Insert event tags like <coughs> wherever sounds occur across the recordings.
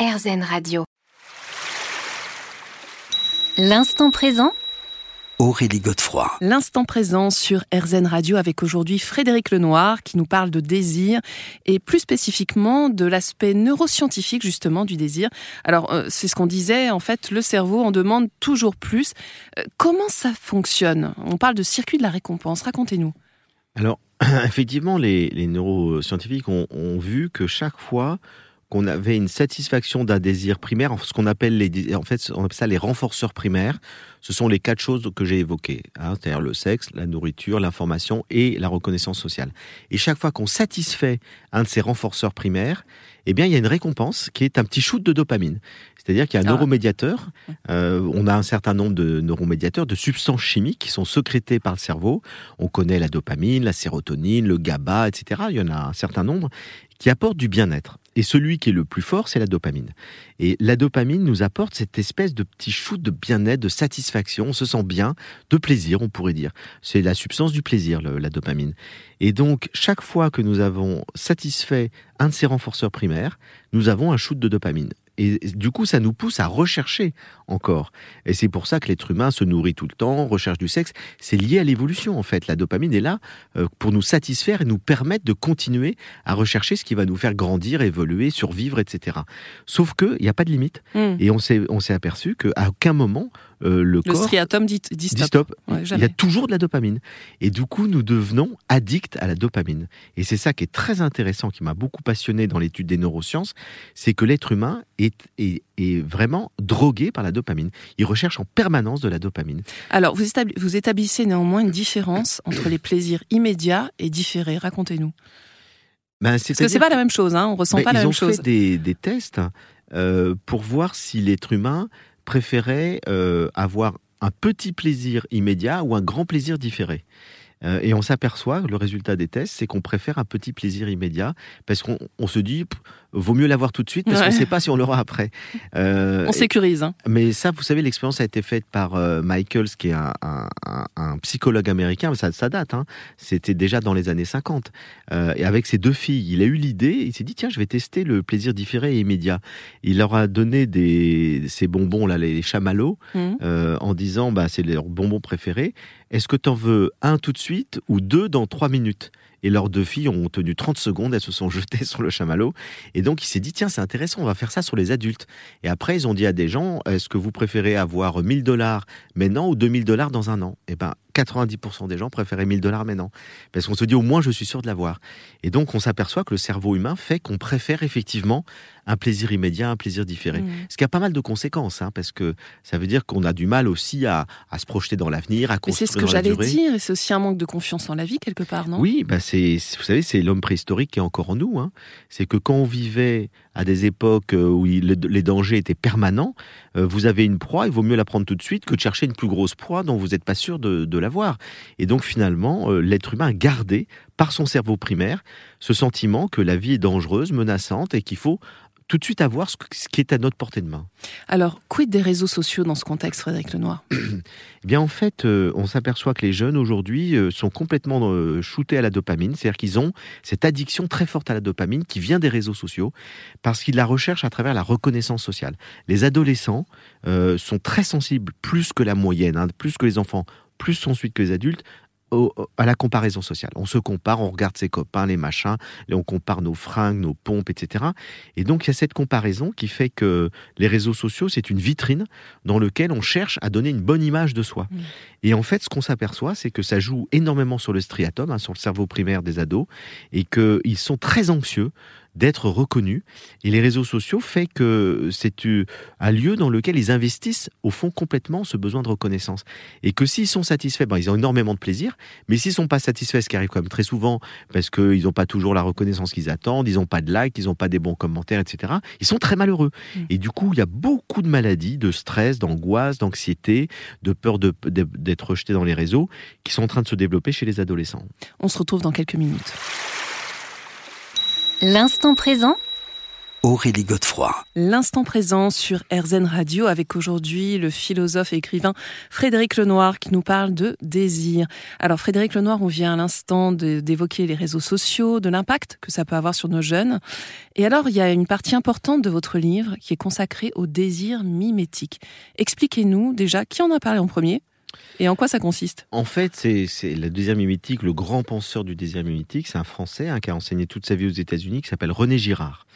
RZN Radio. L'instant présent Aurélie Godefroy. L'instant présent sur RZN Radio avec aujourd'hui Frédéric Lenoir qui nous parle de désir et plus spécifiquement de l'aspect neuroscientifique justement du désir. Alors euh, c'est ce qu'on disait, en fait le cerveau en demande toujours plus. Euh, comment ça fonctionne? On parle de circuit de la récompense, racontez-nous. Alors <clears throat> effectivement les, neuroscientifiques ont, ont vu que chaque fois qu'on avait une satisfaction d'un désir primaire, ce qu'on appelle les, en fait, on appelle ça les renforceurs primaires. Ce sont les quatre choses que j'ai évoquées, hein, c'est-à-dire le sexe, la nourriture, l'information et la reconnaissance sociale. Et chaque fois qu'on satisfait un de ces renforceurs primaires, eh bien, il y a une récompense qui est un petit shoot de dopamine. C'est-à-dire qu'il y a un ah. neuromédiateur. Euh, on a un certain nombre de neuromédiateurs, de substances chimiques qui sont sécrétées par le cerveau. On connaît la dopamine, la sérotonine, le GABA, etc. Il y en a un certain nombre qui apportent du bien-être. Et celui qui est le plus fort, c'est la dopamine. Et la dopamine nous apporte cette espèce de petit shoot de bien-être, de satisfaction. On se sent bien, de plaisir, on pourrait dire. C'est la substance du plaisir, la dopamine. Et donc, chaque fois que nous avons satisfait un de ces renforceurs primaires, nous avons un shoot de dopamine. Et du coup, ça nous pousse à rechercher encore. Et c'est pour ça que l'être humain se nourrit tout le temps, recherche du sexe. C'est lié à l'évolution, en fait. La dopamine est là euh, pour nous satisfaire et nous permettre de continuer à rechercher ce qui va nous faire grandir, évoluer, survivre, etc. Sauf qu'il n'y a pas de limite. Hmm. Et on s'est, on s'est aperçu qu'à aucun moment, euh, le, le striatum dit, stop. il y a toujours de la dopamine. Et du coup, nous devenons addicts à la dopamine. Et c'est ça qui est très intéressant, qui m'a beaucoup passionné dans l'étude des neurosciences, c'est que l'être humain est, est, est, vraiment drogué par la dopamine. Il recherche en permanence de la dopamine. Alors, vous, vous établissez néanmoins une différence <coughs> entre les plaisirs immédiats et différés. Racontez-nous. Ben, Parce que c'est pas la même chose, hein on ressent ben, pas la même chose. Ils ont fait des, des tests euh, pour voir si l'être humain préférait euh, avoir un petit plaisir immédiat ou un grand plaisir différé. Euh, et on s'aperçoit, le résultat des tests, c'est qu'on préfère un petit plaisir immédiat parce qu'on se dit, vaut mieux l'avoir tout de suite parce qu'on ne sait pas si on l'aura après. Euh, on sécurise. Hein. Mais ça, vous savez, l'expérience a été faite par euh, Michaels, qui est un, psychologue américain, ça, ça date, hein. c'était déjà dans les années 50. Euh, et avec ses deux filles, il a eu l'idée, il s'est dit, tiens, je vais tester le plaisir différé et immédiat. Il leur a donné des, ces bonbons, là, les chamallows, mmh. en disant, bah, c'est leurs bonbons préférés. Est-ce que tu en veux un tout de suite ou deux dans trois minutes? Et leurs deux filles ont tenu 30 secondes, elles se sont jetées <laughs> sur le chamallow. Et donc il s'est dit, tiens, c'est intéressant, on va faire ça sur les adultes. Et après, ils ont dit à des gens, est-ce que vous préférez avoir 1000 dollars maintenant ou 2000 dollars dans un an? Et eh ben, 90% des gens préféraient 1000 dollars maintenant. Parce qu'on se dit, au moins, je suis sûr de l'avoir. Et donc, on s'aperçoit que le cerveau humain fait qu'on préfère effectivement un plaisir immédiat, un plaisir différé. Mmh. Ce qui a pas mal de conséquences, hein, parce que ça veut dire qu'on a du mal aussi à, se projeter dans l'avenir, à construire C'est ce que j'allais dire, et c'est aussi un manque de confiance en la vie, quelque part, non? Oui, bah c'est, vous savez, c'est l'homme préhistorique qui est encore en nous. Hein. C'est que quand on vivait à des époques euh, où les dangers étaient permanents, euh, vous avez une proie, il vaut mieux la prendre tout de suite que de chercher une plus grosse proie dont vous n'êtes pas sûr de, de l'avoir. Et donc finalement, euh, l'être humain a gardé par son cerveau primaire ce sentiment que la vie est dangereuse, menaçante et qu'il faut tout de suite avoir ce qui est à notre portée de main. Alors, quid des réseaux sociaux dans ce contexte, Frédéric Lenoir? Eh bien, en fait, euh, on s'aperçoit que les jeunes aujourd'hui euh, sont complètement euh, shootés à la dopamine, c'est-à-dire qu'ils ont cette addiction très forte à la dopamine qui vient des réseaux sociaux parce qu'ils la recherchent à travers la reconnaissance sociale. Les adolescents sont très sensibles, plus que la moyenne, hein, plus que les enfants, plus ensuite que les adultes, à la comparaison sociale. On se compare, on regarde ses copains, les machins, et on compare nos fringues, nos pompes, etc. Et donc il y a cette comparaison qui fait que les réseaux sociaux, c'est une vitrine dans laquelle on cherche à donner une bonne image de soi. Mmh. Et en fait, ce qu'on s'aperçoit, c'est que ça joue énormément sur le striatum, hein, sur le cerveau primaire des ados, et qu'ils sont très anxieux d'être reconnus. Et les réseaux sociaux fait que c'est un lieu dans lequel ils investissent au fond complètement ce besoin de reconnaissance. Et que s'ils sont satisfaits, ben, ils ont énormément de plaisir, mais s'ils sont pas satisfaits, ce qui arrive quand même très souvent, parce qu'ils n'ont pas toujours la reconnaissance qu'ils attendent, ils n'ont pas de likes, ils n'ont pas des bons commentaires, etc., ils sont très malheureux. Mm. Et du coup, il y a beaucoup de maladies, de stress, d'angoisse, d'anxiété, de peur d'être rejeté dans les réseaux, qui sont en train de se développer chez les adolescents. On se retrouve dans quelques minutes. L'instant présent Aurélie Godefroy. L'instant présent sur RZN Radio avec aujourd'hui le philosophe et écrivain Frédéric Lenoir qui nous parle de désir. Alors Frédéric Lenoir, on vient à l'instant d'évoquer les réseaux sociaux, de l'impact que ça peut avoir sur nos jeunes. Et alors il y a une partie importante de votre livre qui est consacrée au désir mimétique. Expliquez-nous déjà qui en a parlé en premier et en quoi ça consiste? En fait, c'est le désir mimétique, le grand penseur du désir mimétique, c'est un Français hein, qui a enseigné toute sa vie aux États-Unis, qui s'appelle René Girard.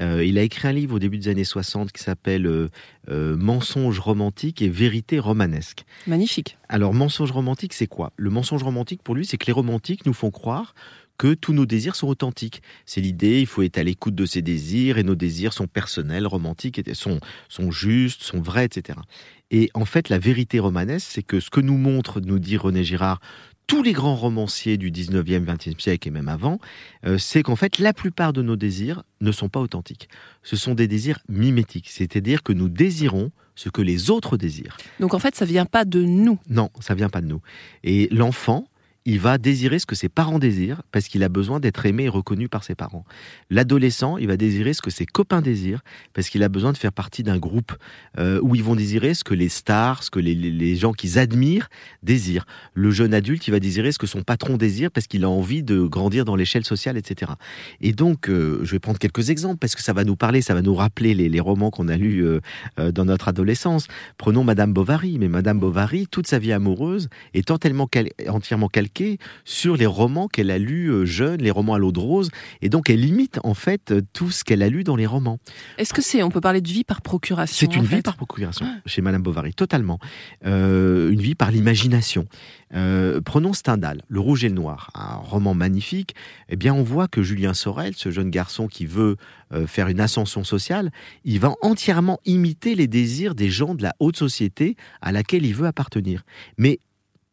Euh, il a écrit un livre au début des années 60 qui s'appelle euh, euh, Mensonge romantique et vérité romanesque. Magnifique. Alors, mensonge romantique, c'est quoi? Le mensonge romantique, pour lui, c'est que les romantiques nous font croire que tous nos désirs sont authentiques. C'est l'idée, il faut être à l'écoute de ses désirs et nos désirs sont personnels, romantiques, sont, sont justes, sont vrais, etc. Et en fait, la vérité romanesque, c'est que ce que nous montre, nous dit René Girard, tous les grands romanciers du 19e, 20e siècle et même avant, euh, c'est qu'en fait, la plupart de nos désirs ne sont pas authentiques. Ce sont des désirs mimétiques, c'est-à-dire que nous désirons ce que les autres désirent. Donc en fait, ça vient pas de nous. Non, ça vient pas de nous. Et l'enfant, il va désirer ce que ses parents désirent parce qu'il a besoin d'être aimé et reconnu par ses parents. L'adolescent, il va désirer ce que ses copains désirent parce qu'il a besoin de faire partie d'un groupe euh, où ils vont désirer ce que les stars, ce que les, gens qu'ils admirent désirent. Le jeune adulte, il va désirer ce que son patron désire parce qu'il a envie de grandir dans l'échelle sociale, etc. Et donc, euh, je vais prendre quelques exemples parce que ça va nous parler, ça va nous rappeler les, romans qu'on a lus euh, dans notre adolescence. Prenons Madame Bovary, mais Madame Bovary, toute sa vie amoureuse, étant tellement entièrement calquée sur les romans qu'elle a lus euh, jeune, les romans à l'eau de rose, et donc elle imite en fait euh, tout ce qu'elle a lu dans les romans. Est-ce que c'est, on peut parler de vie par procuration C'est une vie par procuration chez Madame Bovary, totalement. Euh, une vie par l'imagination. prenons Stendhal, Le Rouge et le Noir, un roman magnifique. Eh bien, on voit que Julien Sorel, ce jeune garçon qui veut faire une ascension sociale, il va entièrement imiter les désirs des gens de la haute société à laquelle il veut appartenir. Mais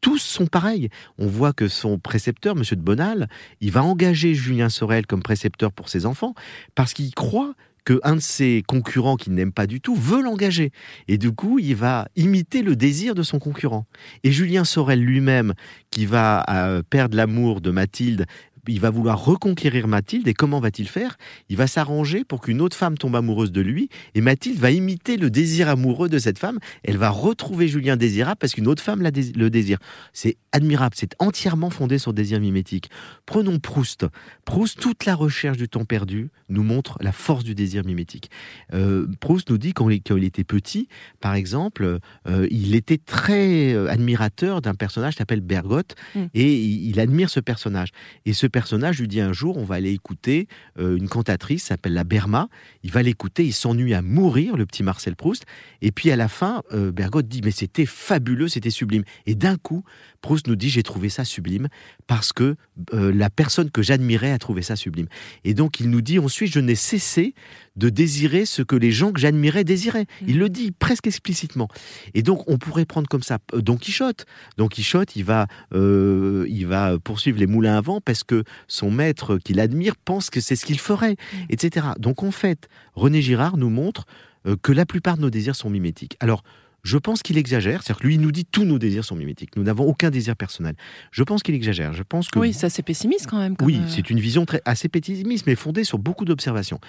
tous sont pareils. On voit que son précepteur, M. de Bonal, il va engager Julien Sorel comme précepteur pour ses enfants parce qu'il croit qu'un de ses concurrents qu'il n'aime pas du tout veut l'engager. Et du coup, il va imiter le désir de son concurrent. Et Julien Sorel lui-même, qui va euh, perdre l'amour de Mathilde il va vouloir reconquérir Mathilde et comment va-t-il faire? Il va s'arranger pour qu'une autre femme tombe amoureuse de lui et Mathilde va imiter le désir amoureux de cette femme. Elle va retrouver Julien désirable parce qu'une autre femme le désire. C'est admirable, c'est entièrement fondé sur désir mimétique. Prenons Proust. Proust, toute la recherche du temps perdu nous montre la force du désir mimétique. Euh, Proust nous dit quand il, était petit, par exemple, euh, il était très euh, admirateur d'un personnage qui s'appelle Bergotte mm. et il, il, admire ce personnage. Et ce personnage lui dit un jour, on va aller écouter euh, une cantatrice, s'appelle la Berma. Il va l'écouter, il s'ennuie à mourir, le petit Marcel Proust. Et puis à la fin, euh, Bergotte dit, mais c'était fabuleux, c'était sublime. Et d'un coup, Proust nous dit, j'ai trouvé ça sublime parce que euh, la personne que j'admirais a trouvé ça sublime. Et donc il nous dit ensuite, je n'ai cessé de désirer ce que les gens que j'admirais désiraient. Il le dit presque explicitement. Et donc, on pourrait prendre comme ça euh, Don Quichotte. Don Quichotte, il va, euh, il va poursuivre les moulins à vent parce que son maître qu'il admire pense que c'est ce qu'il ferait, mm. etc. Donc, en fait, René Girard nous montre euh, que la plupart de nos désirs sont mimétiques. Alors, je pense qu'il exagère. C'est-à-dire que lui, il nous dit tous nos désirs sont mimétiques. Nous n'avons aucun désir personnel. Je pense qu'il exagère. Je pense que oui, ça c'est pessimiste quand même. oui, c'est une vision très assez pessimiste, mais fondée sur beaucoup d'observations.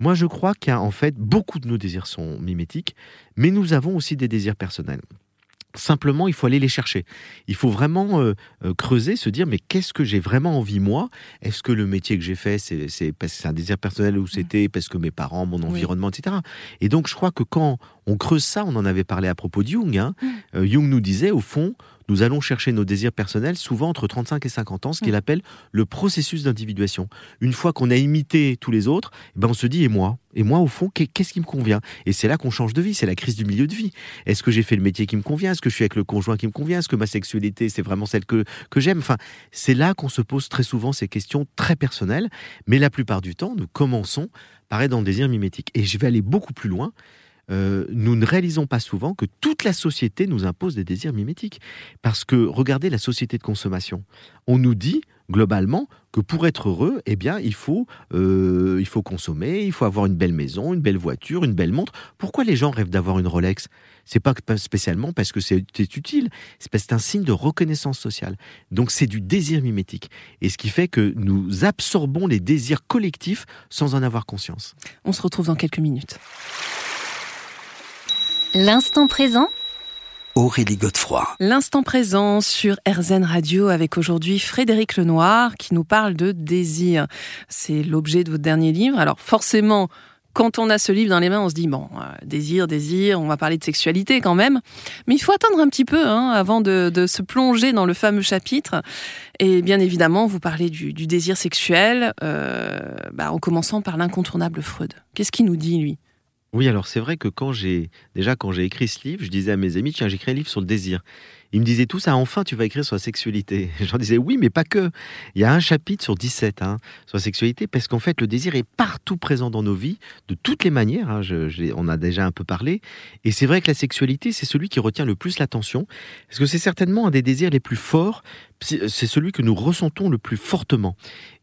Moi, je crois qu'en fait, beaucoup de nos désirs sont mimétiques, mais nous avons aussi des désirs personnels. Simplement, il faut aller les chercher. Il faut vraiment euh, euh, creuser, se dire mais qu'est-ce que j'ai vraiment envie moi? Est-ce que le métier que j'ai fait, c'est c'est un désir personnel ou mmh. c'était parce que mes parents, mon environnement, etc. Et donc, je crois que quand on creuse ça, on en avait parlé à propos de Jung. Hein, mmh. euh, Jung nous disait au fond, nous allons chercher nos désirs personnels souvent entre 35 et 50 ans, ce qu'il mm. appelle le processus d'individuation. Une fois qu'on a imité tous les autres, eh ben on se dit et moi? Et moi, au fond, qu'est-ce qui me convient? Et c'est là qu'on change de vie, c'est la crise du milieu de vie. Est-ce que j'ai fait le métier qui me convient? Est-ce que je suis avec le conjoint qui me convient? Est-ce que ma sexualité, c'est vraiment celle que, que j'aime? Enfin, c'est là qu'on se pose très souvent ces questions très personnelles, mais la plupart du temps, nous commençons par être dans le désir mimétique. Et je vais aller beaucoup plus loin. Euh, nous ne réalisons pas souvent que toute la société nous impose des désirs mimétiques. Parce que regardez la société de consommation. On nous dit, globalement que pour être heureux, eh bien, il faut, euh, il faut consommer, il faut avoir une belle maison, une belle voiture, une belle montre. Pourquoi les gens rêvent d'avoir une Rolex? C'est pas spécialement parce que c'est utile, c'est parce que c'est un signe de reconnaissance sociale. Donc c'est du désir mimétique. Et ce qui fait que nous absorbons les désirs collectifs sans en avoir conscience. On se retrouve dans quelques minutes. L'instant présent Aurélie Godefroy. L'instant présent sur RZN Radio avec aujourd'hui Frédéric Lenoir qui nous parle de désir. C'est l'objet de votre dernier livre. Alors forcément, quand on a ce livre dans les mains, on se dit bon, euh, désir, désir, on va parler de sexualité quand même. Mais il faut attendre un petit peu hein, avant de, se plonger dans le fameux chapitre. Et bien évidemment, vous parlez du, désir sexuel, euh, bah, en commençant par l'incontournable Freud. Qu'est-ce qu'il nous dit, lui? Oui, alors c'est vrai que quand j'ai déjà quand j'ai écrit ce livre, je disais à mes amis tiens, j'écris un livre sur le désir. Ils me disaient tous ah enfin tu vas écrire sur la sexualité. <laughs> J'en disais oui, mais pas que. Il y a un chapitre sur 17 hein, sur la sexualité parce qu'en fait le désir est partout présent dans nos vies de toutes les manières. Hein, on a déjà un peu parlé et c'est vrai que la sexualité c'est celui qui retient le plus l'attention parce que c'est certainement un des désirs les plus forts. C'est celui que nous ressentons le plus fortement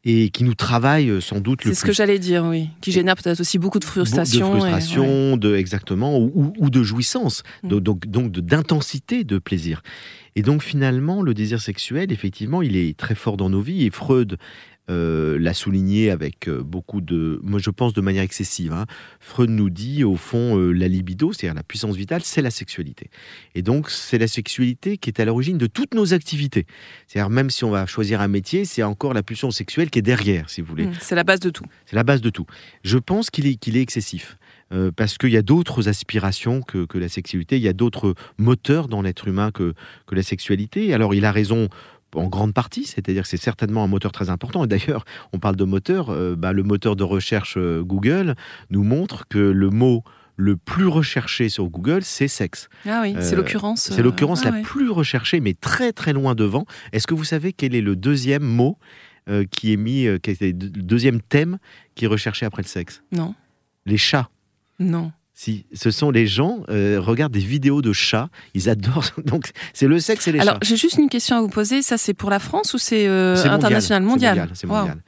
et qui nous travaille euh, sans doute le C'est ce que j'allais dire, oui. Qui génère peut-être aussi beaucoup de frustration. De frustration, de, exactement, ou, de jouissance, mm. donc, donc d'intensité de plaisir. Et donc finalement, le désir sexuel, effectivement, il est très fort dans nos vies. Et Freud euh, l'a souligné avec euh, beaucoup de, moi je pense de manière excessive. Hein. Freud nous dit au fond euh, la libido, c'est-à-dire la puissance vitale, c'est la sexualité. Et donc c'est la sexualité qui est à l'origine de toutes nos activités. C'est-à-dire même si on va choisir un métier, c'est encore la pulsion sexuelle qui est derrière, si vous voulez. Mmh, c'est la base de tout. C'est la base de tout. Je pense qu'il est, qu'il est excessif. parce qu'il y a d'autres aspirations que, que, la sexualité, il y a d'autres moteurs dans l'être humain que, que la sexualité. Alors il a raison en grande partie, c'est-à-dire que c'est certainement un moteur très important. Et d'ailleurs, on parle de moteur, euh, bah, le moteur de recherche euh, Google nous montre que le mot le plus recherché sur Google, c'est sexe. Ah oui, c'est euh, l'occurrence. C'est l'occurrence ah la plus recherchée, mais très très loin devant. Est-ce que vous savez quel est le deuxième mot qui est mis, qui est le deuxième thème qui est recherché après le sexe? Non. Les chats. Non. Si, ce sont les gens, euh, regardent des vidéos de chats, ils adorent. <laughs> Donc, c'est le sexe et les Alors, j'ai juste une question à vous poser. Ça, c'est pour la France ou c'est euh, international, mondial? C'est mondial.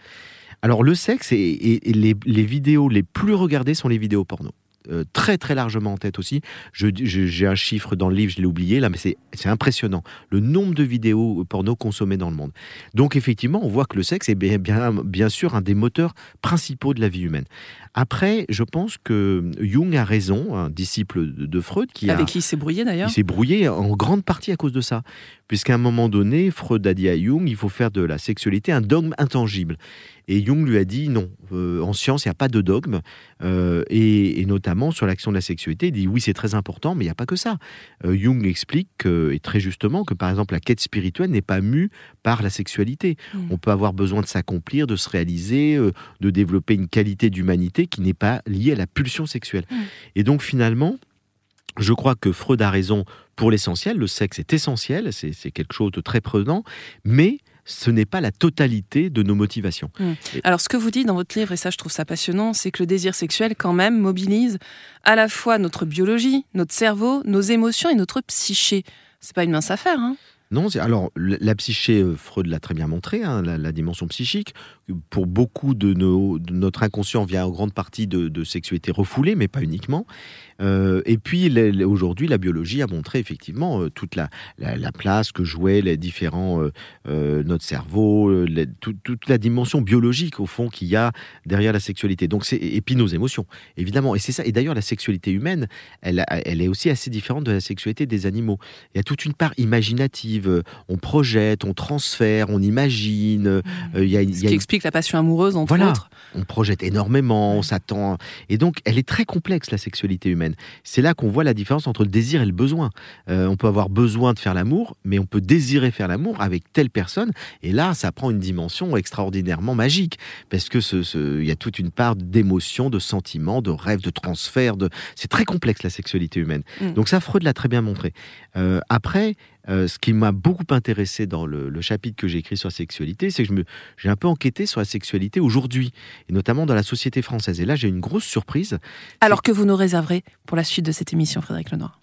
Alors, le sexe et, les, les, vidéos les plus regardées sont les vidéos porno. Euh, très très largement en tête aussi. J'ai un chiffre dans le livre, je l'ai oublié là, mais c'est impressionnant le nombre de vidéos porno consommées dans le monde. Donc effectivement, on voit que le sexe est bien, bien, bien sûr un des moteurs principaux de la vie humaine. Après, je pense que Jung a raison, un disciple de Freud, qui avec qui il s'est brouillé d'ailleurs. Il s'est brouillé en grande partie à cause de ça, puisqu'à un moment donné, Freud a dit à Jung, il faut faire de la sexualité un dogme intangible. Et Jung lui a dit non, euh, en science, il n'y a pas de dogme, euh, et, notamment sur l'action de la sexualité, il dit oui, c'est très important, mais il n'y a pas que ça. Euh, Jung explique, et très justement, que par exemple, la quête spirituelle n'est pas mue par la sexualité. Mmh. On peut avoir besoin de s'accomplir, de se réaliser, de développer une qualité d'humanité qui n'est pas liée à la pulsion sexuelle. Mmh. Et donc finalement, je crois que Freud a raison pour l'essentiel, le sexe est essentiel, c'est quelque chose de très prenant, mais ce n'est pas la totalité de nos motivations. Hmm. Alors ce que vous dites dans votre livre, et ça je trouve ça passionnant, c'est que le désir sexuel quand même mobilise à la fois notre biologie, notre cerveau, nos émotions et notre psyché. C'est pas une mince affaire. Hein non, alors la psyché, euh, Freud l'a très bien montré, hein, la, dimension psychique. Pour beaucoup de, nos, notre inconscient vient en grande partie de, de sexualité refoulée, mais pas uniquement. Euh, et puis aujourd'hui, la biologie a montré effectivement euh, toute la, la, place que jouaient les différents, euh, notre cerveau, toute la dimension biologique au fond qu'il y a derrière la sexualité. Donc c'est et puis nos émotions, évidemment. Et c'est ça. Et d'ailleurs, la sexualité humaine, elle, elle est aussi assez différente de la sexualité des animaux. Il y a toute une part imaginative. On projette, on transfère, on imagine. Mmh. il y a, Ce qui explique la passion amoureuse entre voilà. autres. On projette énormément, on s'attend. Et donc, elle est très complexe la sexualité humaine. C'est là qu'on voit la différence entre le désir et le besoin. Euh, on peut avoir besoin de faire l'amour, mais on peut désirer faire l'amour avec telle personne. Et là, ça prend une dimension extraordinairement magique, parce que il y a toute une part d'émotion, de sentiments, de rêves, de transfert. De... C'est très complexe la sexualité humaine. Mm. Donc ça, Freud l'a très bien montré. Euh, après, euh, ce qui m'a beaucoup intéressé dans le, chapitre que j'ai écrit sur la sexualité, c'est que j'ai un peu enquêté sur la sexualité aujourd'hui, et notamment dans la société française. Et là, j'ai une grosse surprise. Alors que vous nous réserverez pour la suite de cette émission, Frédéric Lenoir.